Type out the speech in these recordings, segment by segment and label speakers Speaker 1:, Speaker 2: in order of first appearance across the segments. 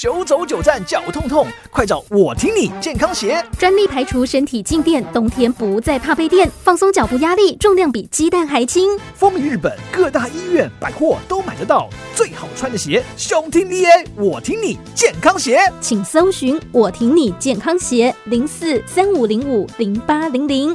Speaker 1: 九走九站脚痛痛，快找我听你健康鞋，
Speaker 2: 专利排除身体静电，冬天不再怕被电，放松脚步压力，重量比鸡蛋还轻。
Speaker 1: 风靡日本各大医院百货都买得到，最好穿的鞋，胸听 A，我听你健康鞋，
Speaker 2: 请搜寻我听你健康鞋零四三五零五零八零零。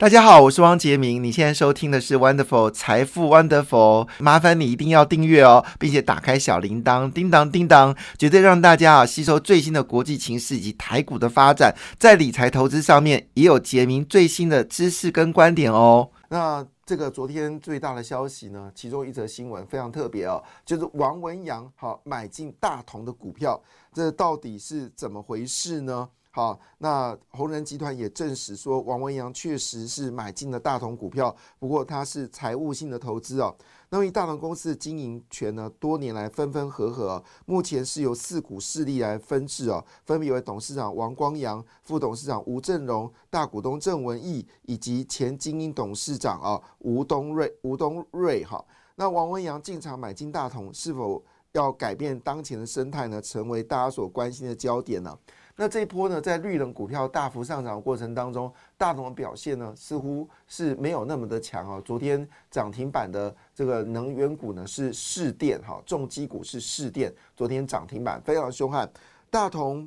Speaker 3: 大家好，我是汪杰明。你现在收听的是 Wonderful 财富 Wonderful，麻烦你一定要订阅哦，并且打开小铃铛，叮当叮当，绝对让大家啊吸收最新的国际情势以及台股的发展，在理财投资上面也有杰明最新的知识跟观点哦。那这个昨天最大的消息呢，其中一则新闻非常特别哦，就是王文洋好买进大同的股票，这到底是怎么回事呢？好，那红人集团也证实说，王文洋确实是买进了大同股票，不过他是财务性的投资哦。那么大同公司的经营权呢，多年来分分合合，目前是由四股势力来分治哦，分别为董事长王光阳、副董事长吴振荣、大股东郑文义以及前精英董事长啊吴东瑞、吴东瑞哈。那王文洋进场买进大同，是否要改变当前的生态呢？成为大家所关心的焦点呢？那这一波呢，在绿能股票大幅上涨的过程当中，大同的表现呢，似乎是没有那么的强啊。昨天涨停板的这个能源股呢，是市电哈，重机股是市电，昨天涨停板非常凶悍。大同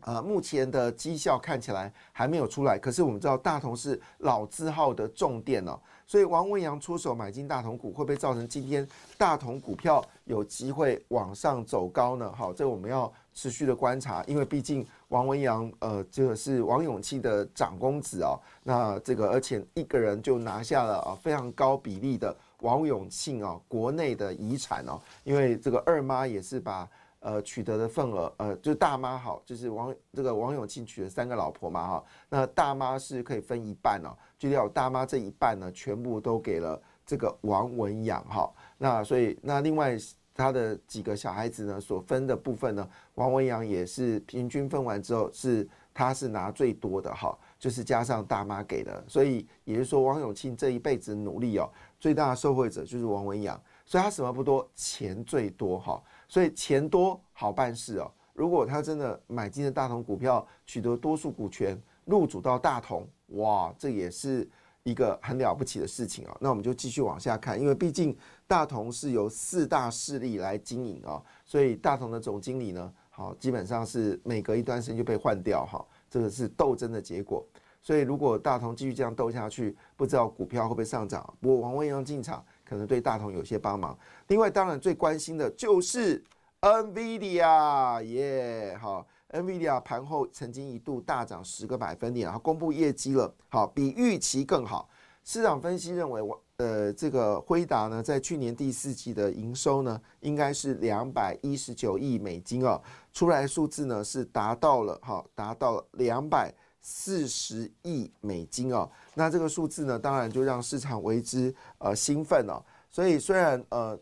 Speaker 3: 呃，目前的绩效看起来还没有出来，可是我们知道大同是老字号的重电哦，所以王文阳出手买进大同股，会不会造成今天大同股票有机会往上走高呢？好，这我们要。持续的观察，因为毕竟王文洋，呃，这个是王永庆的长公子哦。那这个而且一个人就拿下了啊非常高比例的王永庆哦国内的遗产哦。因为这个二妈也是把呃取得的份额，呃，就大妈好，就是王这个王永庆娶了三个老婆嘛哈。那大妈是可以分一半哦，就要大妈这一半呢，全部都给了这个王文洋哈。那所以那另外。他的几个小孩子呢所分的部分呢，王文阳也是平均分完之后是他是拿最多的哈，就是加上大妈给的，所以也就是说王永庆这一辈子努力哦，最大的受惠者就是王文阳，所以他什么不多，钱最多哈，所以钱多好办事哦。如果他真的买进了大同股票，取得多数股权入主到大同，哇，这也是。一个很了不起的事情啊，那我们就继续往下看，因为毕竟大同是由四大势力来经营啊，所以大同的总经理呢，好基本上是每隔一段时间就被换掉哈，这个是斗争的结果。所以如果大同继续这样斗下去，不知道股票会不会上涨。不过王文阳进场可能对大同有些帮忙。另外，当然最关心的就是 NVIDIA 耶，好。NVIDIA 盘后曾经一度大涨十个百分点，然后公布业绩了，好，比预期更好。市场分析认为，呃，这个辉达呢，在去年第四季的营收呢，应该是两百一十九亿美金哦，出来数字呢是达到了，哈，达到了两百四十亿美金哦。那这个数字呢，当然就让市场为之呃兴奋哦。所以虽然呃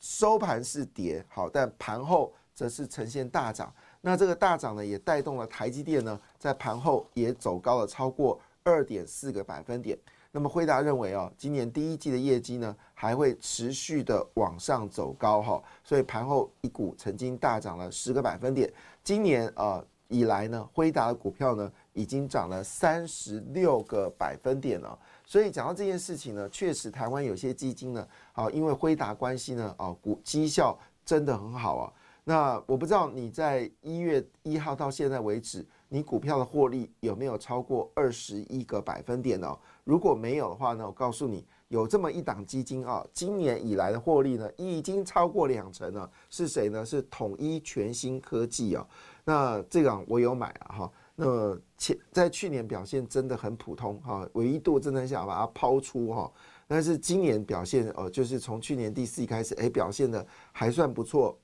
Speaker 3: 收盘是跌，好，但盘后则是呈现大涨。那这个大涨呢，也带动了台积电呢，在盘后也走高了超过二点四个百分点。那么辉达认为哦，今年第一季的业绩呢，还会持续的往上走高哈，所以盘后一股曾经大涨了十个百分点。今年呃以来呢，辉达的股票呢，已经涨了三十六个百分点了。所以讲到这件事情呢，确实台湾有些基金呢，啊，因为辉达关系呢，啊，股绩效真的很好啊。那我不知道你在一月一号到现在为止，你股票的获利有没有超过二十一个百分点呢？如果没有的话呢，我告诉你，有这么一档基金啊，今年以来的获利呢，已经超过两成了。是谁呢？是统一全新科技啊。那这档我有买啊哈。那前在去年表现真的很普通哈，唯一度真的想把它抛出哈。但是今年表现呃，就是从去年第四季开始，哎，表现的还算不错。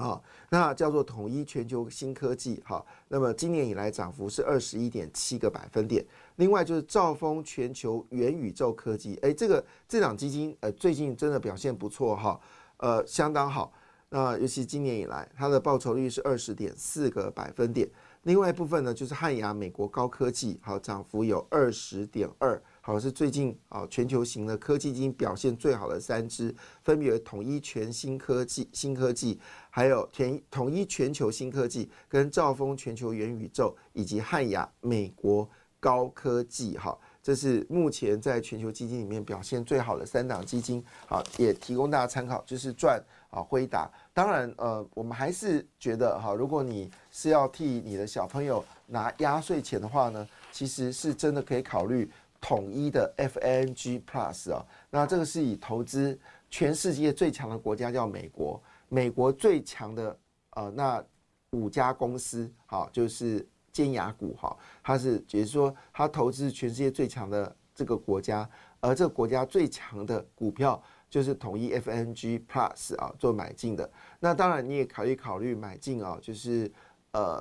Speaker 3: 好，那叫做统一全球新科技，哈，那么今年以来涨幅是二十一点七个百分点。另外就是兆丰全球元宇宙科技，哎，这个这档基金，呃，最近真的表现不错哈，呃，相当好。那尤其今年以来，它的报酬率是二十点四个百分点。另外一部分呢，就是汉雅美国高科技，好涨幅有二十点二，好是最近啊全球型的科技基金表现最好的三只，分别为统一全新科技、新科技，还有全统一全球新科技跟兆丰全球元宇宙，以及汉雅美国高科技，哈。这是目前在全球基金里面表现最好的三档基金，好，也提供大家参考，就是赚啊辉达。当然，呃，我们还是觉得哈，如果你是要替你的小朋友拿压岁钱的话呢，其实是真的可以考虑统一的 FNG Plus 啊。那这个是以投资全世界最强的国家叫美国，美国最强的呃那五家公司，好，就是。尖牙股哈，它是，也就是说，它投资全世界最强的这个国家，而这个国家最强的股票就是统一 FNG Plus 啊，做买进的。那当然你也考虑考虑买进啊，就是呃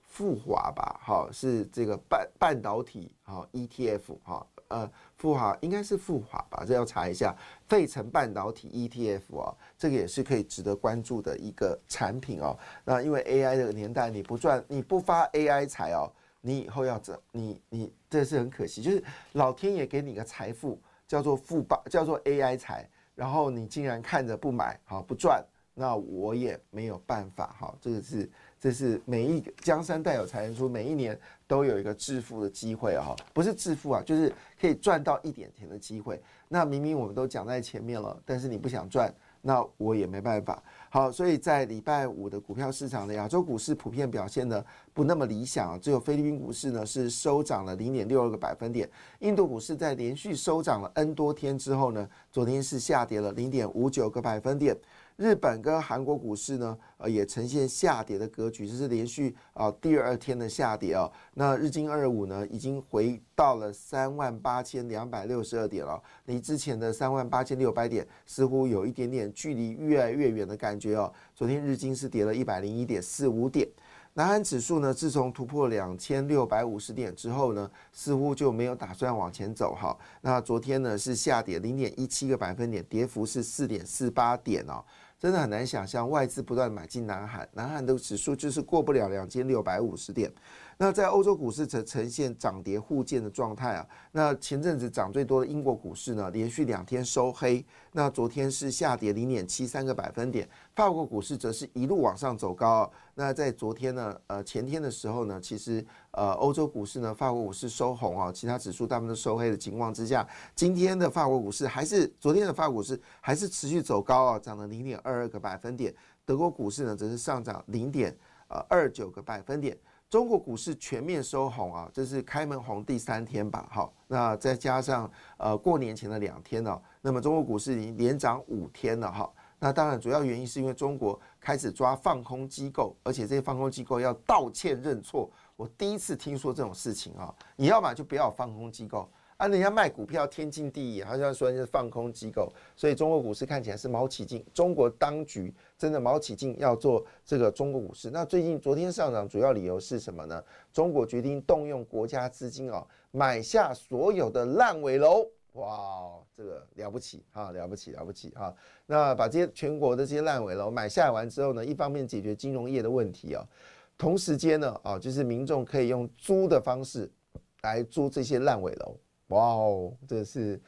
Speaker 3: 富华吧，哈，是这个半半导体哈 ETF 哈。呃，富华应该是富华吧，这要查一下。费城半导体 ETF 哦，这个也是可以值得关注的一个产品哦。那因为 AI 这个年代，你不赚，你不发 AI 财哦，你以后要怎？你你这是很可惜，就是老天爷给你个财富，叫做富爸，叫做 AI 财，然后你竟然看着不买，好不赚，那我也没有办法哈。这个是。这是每一江山代有才人出，每一年都有一个致富的机会啊！不是致富啊，就是可以赚到一点钱的机会。那明明我们都讲在前面了，但是你不想赚，那我也没办法。好，所以在礼拜五的股票市场的亚洲股市普遍表现的不那么理想，只有菲律宾股市呢是收涨了零点六二个百分点。印度股市在连续收涨了 N 多天之后呢，昨天是下跌了零点五九个百分点。日本跟韩国股市呢，呃，也呈现下跌的格局，这是连续啊第二天的下跌啊。那日经二五呢，已经回到了三万八千两百六十二点了，离之前的三万八千六百点似乎有一点点距离越来越远的感觉哦。昨天日经是跌了一百零一点四五点。南韩指数呢，自从突破两千六百五十点之后呢，似乎就没有打算往前走哈。那昨天呢是下跌零点一七个百分点，跌幅是四点四八点哦。真的很难想象，外资不断买进南韩，南韩的指数就是过不了两千六百五十点。那在欧洲股市则呈现涨跌互见的状态啊。那前阵子涨最多的英国股市呢，连续两天收黑。那昨天是下跌零点七三个百分点。法国股市则是一路往上走高。那在昨天呢，呃，前天的时候呢，其实呃，欧洲股市呢，法国股市收红啊，其他指数大部分都收黑的情况之下，今天的法国股市还是昨天的法国股市还是持续走高啊，涨了零点二二个百分点。德国股市呢，则是上涨零点呃二九个百分点。中国股市全面收红啊，这是开门红第三天吧？哈，那再加上呃过年前的两天呢，那么中国股市已经连涨五天了哈。那当然主要原因是因为中国开始抓放空机构，而且这些放空机构要道歉认错。我第一次听说这种事情啊，你要么就不要放空机构。啊，人家卖股票天经地义，好像说是放空机构，所以中国股市看起来是毛起劲。中国当局真的毛起劲要做这个中国股市。那最近昨天上涨主要理由是什么呢？中国决定动用国家资金啊，买下所有的烂尾楼。哇，这个了不起哈，了不起了不起哈。那把这些全国的这些烂尾楼买下完之后呢，一方面解决金融业的问题啊，同时间呢啊，就是民众可以用租的方式来租这些烂尾楼。哇哦，这是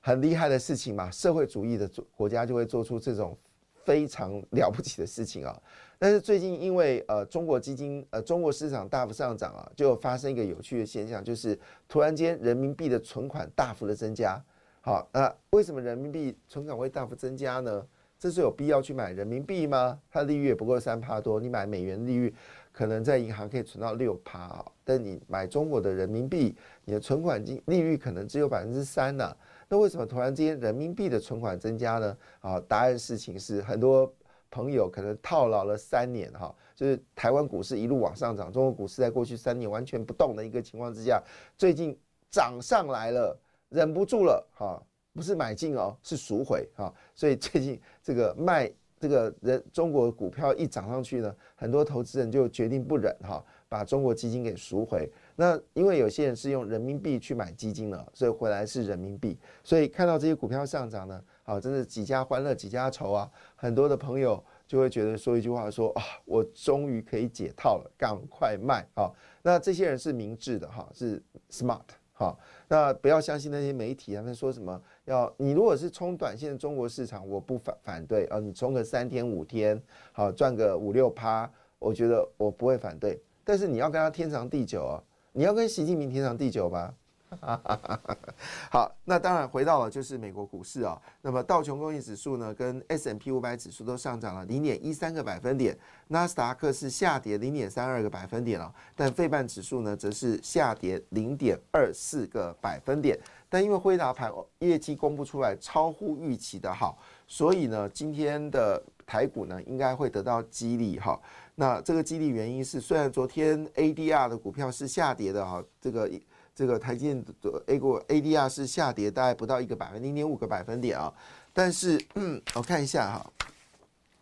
Speaker 3: 很厉害的事情嘛！社会主义的国家就会做出这种非常了不起的事情啊。但是最近因为呃中国基金呃中国市场大幅上涨啊，就发生一个有趣的现象，就是突然间人民币的存款大幅的增加。好，那为什么人民币存款会大幅增加呢？这是有必要去买人民币吗？它利率也不过三帕多，你买美元利率可能在银行可以存到六趴啊，但你买中国的人民币，你的存款金利率可能只有百分之三呢。那为什么突然之间人民币的存款增加呢？啊，答案事情是很多朋友可能套牢了三年哈，就是台湾股市一路往上涨，中国股市在过去三年完全不动的一个情况之下，最近涨上来了，忍不住了哈。不是买进哦，是赎回啊！所以最近这个卖这个人中国股票一涨上去呢，很多投资人就决定不忍哈，把中国基金给赎回。那因为有些人是用人民币去买基金了，所以回来是人民币。所以看到这些股票上涨呢，好，真是几家欢乐几家愁啊！很多的朋友就会觉得说一句话说啊，我终于可以解套了，赶快卖啊！那这些人是明智的哈，是 smart 好。那不要相信那些媒体他们说什么要你如果是冲短线的中国市场，我不反反对啊，你冲个三天五天，好赚个五六趴，我觉得我不会反对。但是你要跟他天长地久哦，你要跟习近平天长地久吧。好，那当然回到了就是美国股市啊。那么道琼工业指数呢，跟 S M P 五百指数都上涨了零点一三个百分点，纳斯达克是下跌零点三二个百分点啊，但费半指数呢则是下跌零点二四个百分点。但因为辉达盘业绩公布出来超乎预期的好，所以呢，今天的台股呢应该会得到激励哈。那这个激励原因是，虽然昨天 A D R 的股票是下跌的哈，这个。这个台积电的 A 股 ADR 是下跌，大概不到一个百分零点五个百分点啊。但是 我看一下哈，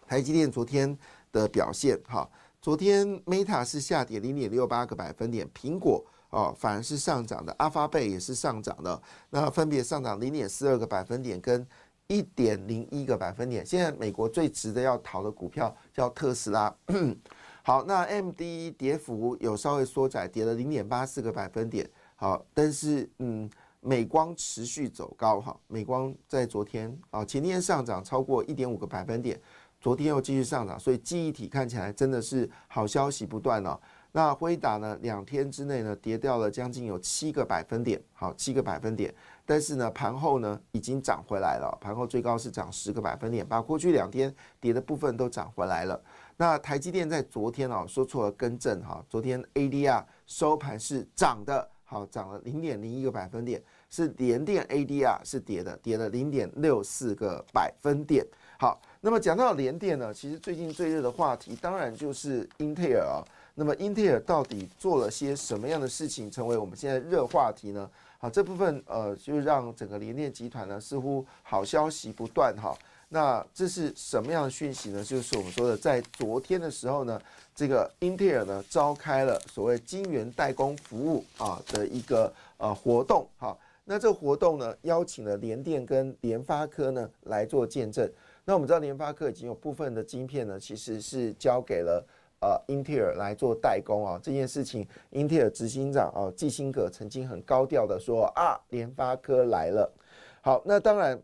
Speaker 3: 台积电昨天的表现哈，昨天 Meta 是下跌零点六八个百分点，苹果哦反而是上涨的，阿发贝也是上涨的，那分别上涨零点四二个百分点跟一点零一个百分点。现在美国最值得要淘的股票叫特斯拉。好，那 MD 跌幅有稍微缩窄，跌了零点八四个百分点。好，但是嗯，美光持续走高哈，美光在昨天啊，前天上涨超过一点五个百分点，昨天又继续上涨，所以记忆体看起来真的是好消息不断了。那辉达呢，两天之内呢跌掉了将近有七个百分点，好，七个百分点，但是呢盘后呢已经涨回来了，盘后最高是涨十个百分点，把过去两天跌的部分都涨回来了。那台积电在昨天啊说错了更正哈，昨天 ADR 收盘是涨的。好，涨了零点零一个百分点，是联电 ADR 是跌的，跌了零点六四个百分点。好，那么讲到联电呢，其实最近最热的话题当然就是英特尔啊。那么英特尔到底做了些什么样的事情，成为我们现在热话题呢？这部分呃，就让整个联电集团呢，似乎好消息不断哈。那这是什么样的讯息呢？就是我们说的，在昨天的时候呢，这个英特尔呢召开了所谓晶圆代工服务啊的一个呃活动。哈，那这个活动呢，邀请了联电跟联发科呢来做见证。那我们知道联发科已经有部分的晶片呢，其实是交给了呃英特尔来做代工啊。这件事情，英特尔执行长啊季辛格曾经很高调的说啊，联发科来了。好，那当然。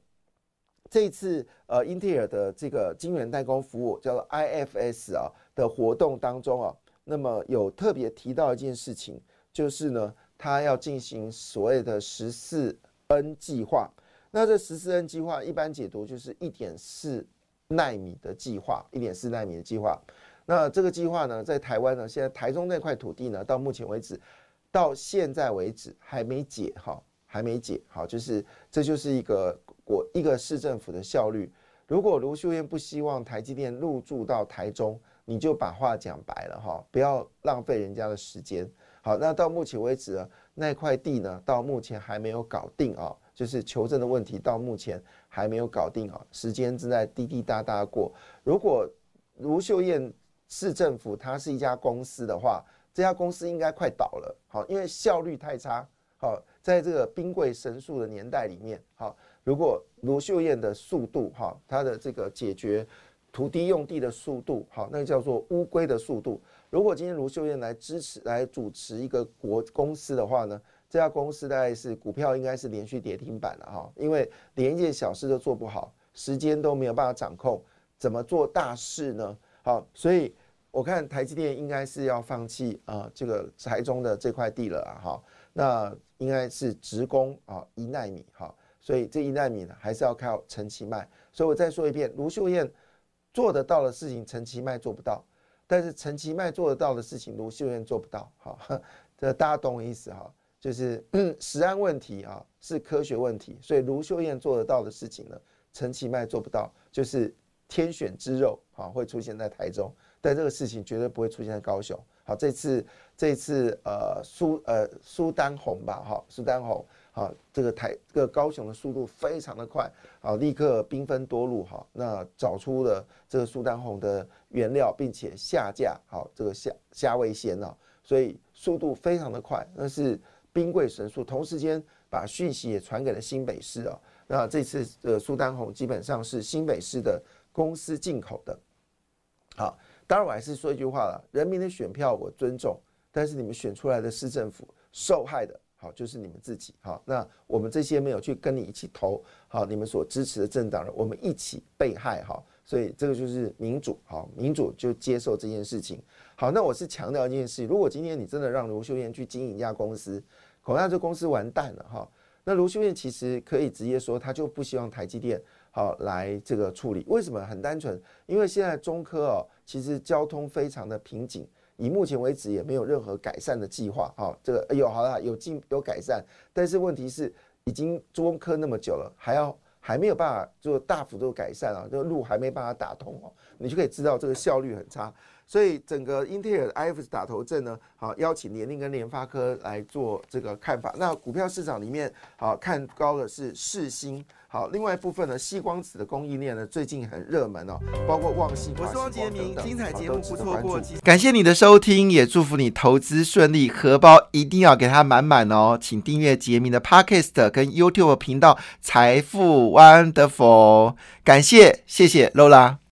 Speaker 3: 这次呃，英特尔的这个晶圆代工服务叫做 IFS 啊的活动当中啊，那么有特别提到一件事情，就是呢，它要进行所谓的十四 N 计划。那这十四 N 计划一般解读就是一点四纳米的计划，一点四纳米的计划。那这个计划呢，在台湾呢，现在台中那块土地呢，到目前为止，到现在为止还没解哈，还没解好，就是这就是一个。国一个市政府的效率，如果卢秀燕不希望台积电入驻到台中，你就把话讲白了哈，不要浪费人家的时间。好，那到目前为止呢，那块地呢，到目前还没有搞定啊，就是求证的问题，到目前还没有搞定啊，时间正在滴滴答答过。如果卢秀燕市政府它是一家公司的话，这家公司应该快倒了，好，因为效率太差。好，在这个兵贵神速的年代里面，好。如果卢秀燕的速度，哈，它的这个解决土地用地的速度，好，那个叫做乌龟的速度。如果今天卢秀燕来支持、来主持一个国公司的话呢，这家公司大概是股票应该是连续跌停板了，哈，因为连一件小事都做不好，时间都没有办法掌控，怎么做大事呢？好，所以我看台积电应该是要放弃啊，这个台中的这块地了啊，哈，那应该是直攻啊一纳米，哈。所以这一纳米呢，还是要靠陈其迈。所以我再说一遍，卢秀燕做得到的事情，陈其迈做不到；但是陈其迈做得到的事情，卢秀燕做不到。好，这大家懂我意思哈？就是 实案问题啊，是科学问题。所以卢秀燕做得到的事情呢，陈其迈做不到，就是天选之肉啊，会出现在台中，但这个事情绝对不会出现在高雄。好，这次这次呃苏呃苏丹红吧，哈，苏丹红。好，这个台这个高雄的速度非常的快，好，立刻兵分多路，哈，那找出了这个苏丹红的原料，并且下架，好，这个虾虾味鲜啊，所以速度非常的快，那是兵贵神速，同时间把讯息也传给了新北市啊，那这次呃苏丹红基本上是新北市的公司进口的，好，当然我还是说一句话了，人民的选票我尊重，但是你们选出来的市政府受害的。好，就是你们自己好。那我们这些没有去跟你一起投好，你们所支持的政党人，我们一起被害哈。所以这个就是民主好，民主就接受这件事情。好，那我是强调一件事：如果今天你真的让卢秀燕去经营一家公司，恐怕这公司完蛋了哈。那卢秀燕其实可以直接说，他就不希望台积电好来这个处理。为什么？很单纯，因为现在中科哦，其实交通非常的瓶颈。以目前为止也没有任何改善的计划，哈，这个有好了有进有改善，但是问题是已经中科那么久了，还要还没有办法做大幅度改善啊，这个路还没办法打通哦，你就可以知道这个效率很差。所以整个英特尔 IF 打头阵呢，好邀请联电跟联发科来做这个看法。那股票市场里面，好看高的是世星。好，另外一部分呢，细光子的供应链呢，最近很热门哦，包括旺信、
Speaker 4: 我是汪杰明，精彩节目不错过。
Speaker 3: 感谢你的收听，也祝福你投资顺利，荷包一定要给它满满哦。请订阅杰明的 Podcast 跟 YouTube 频道财富 Wonderful。感谢，谢谢 Lola。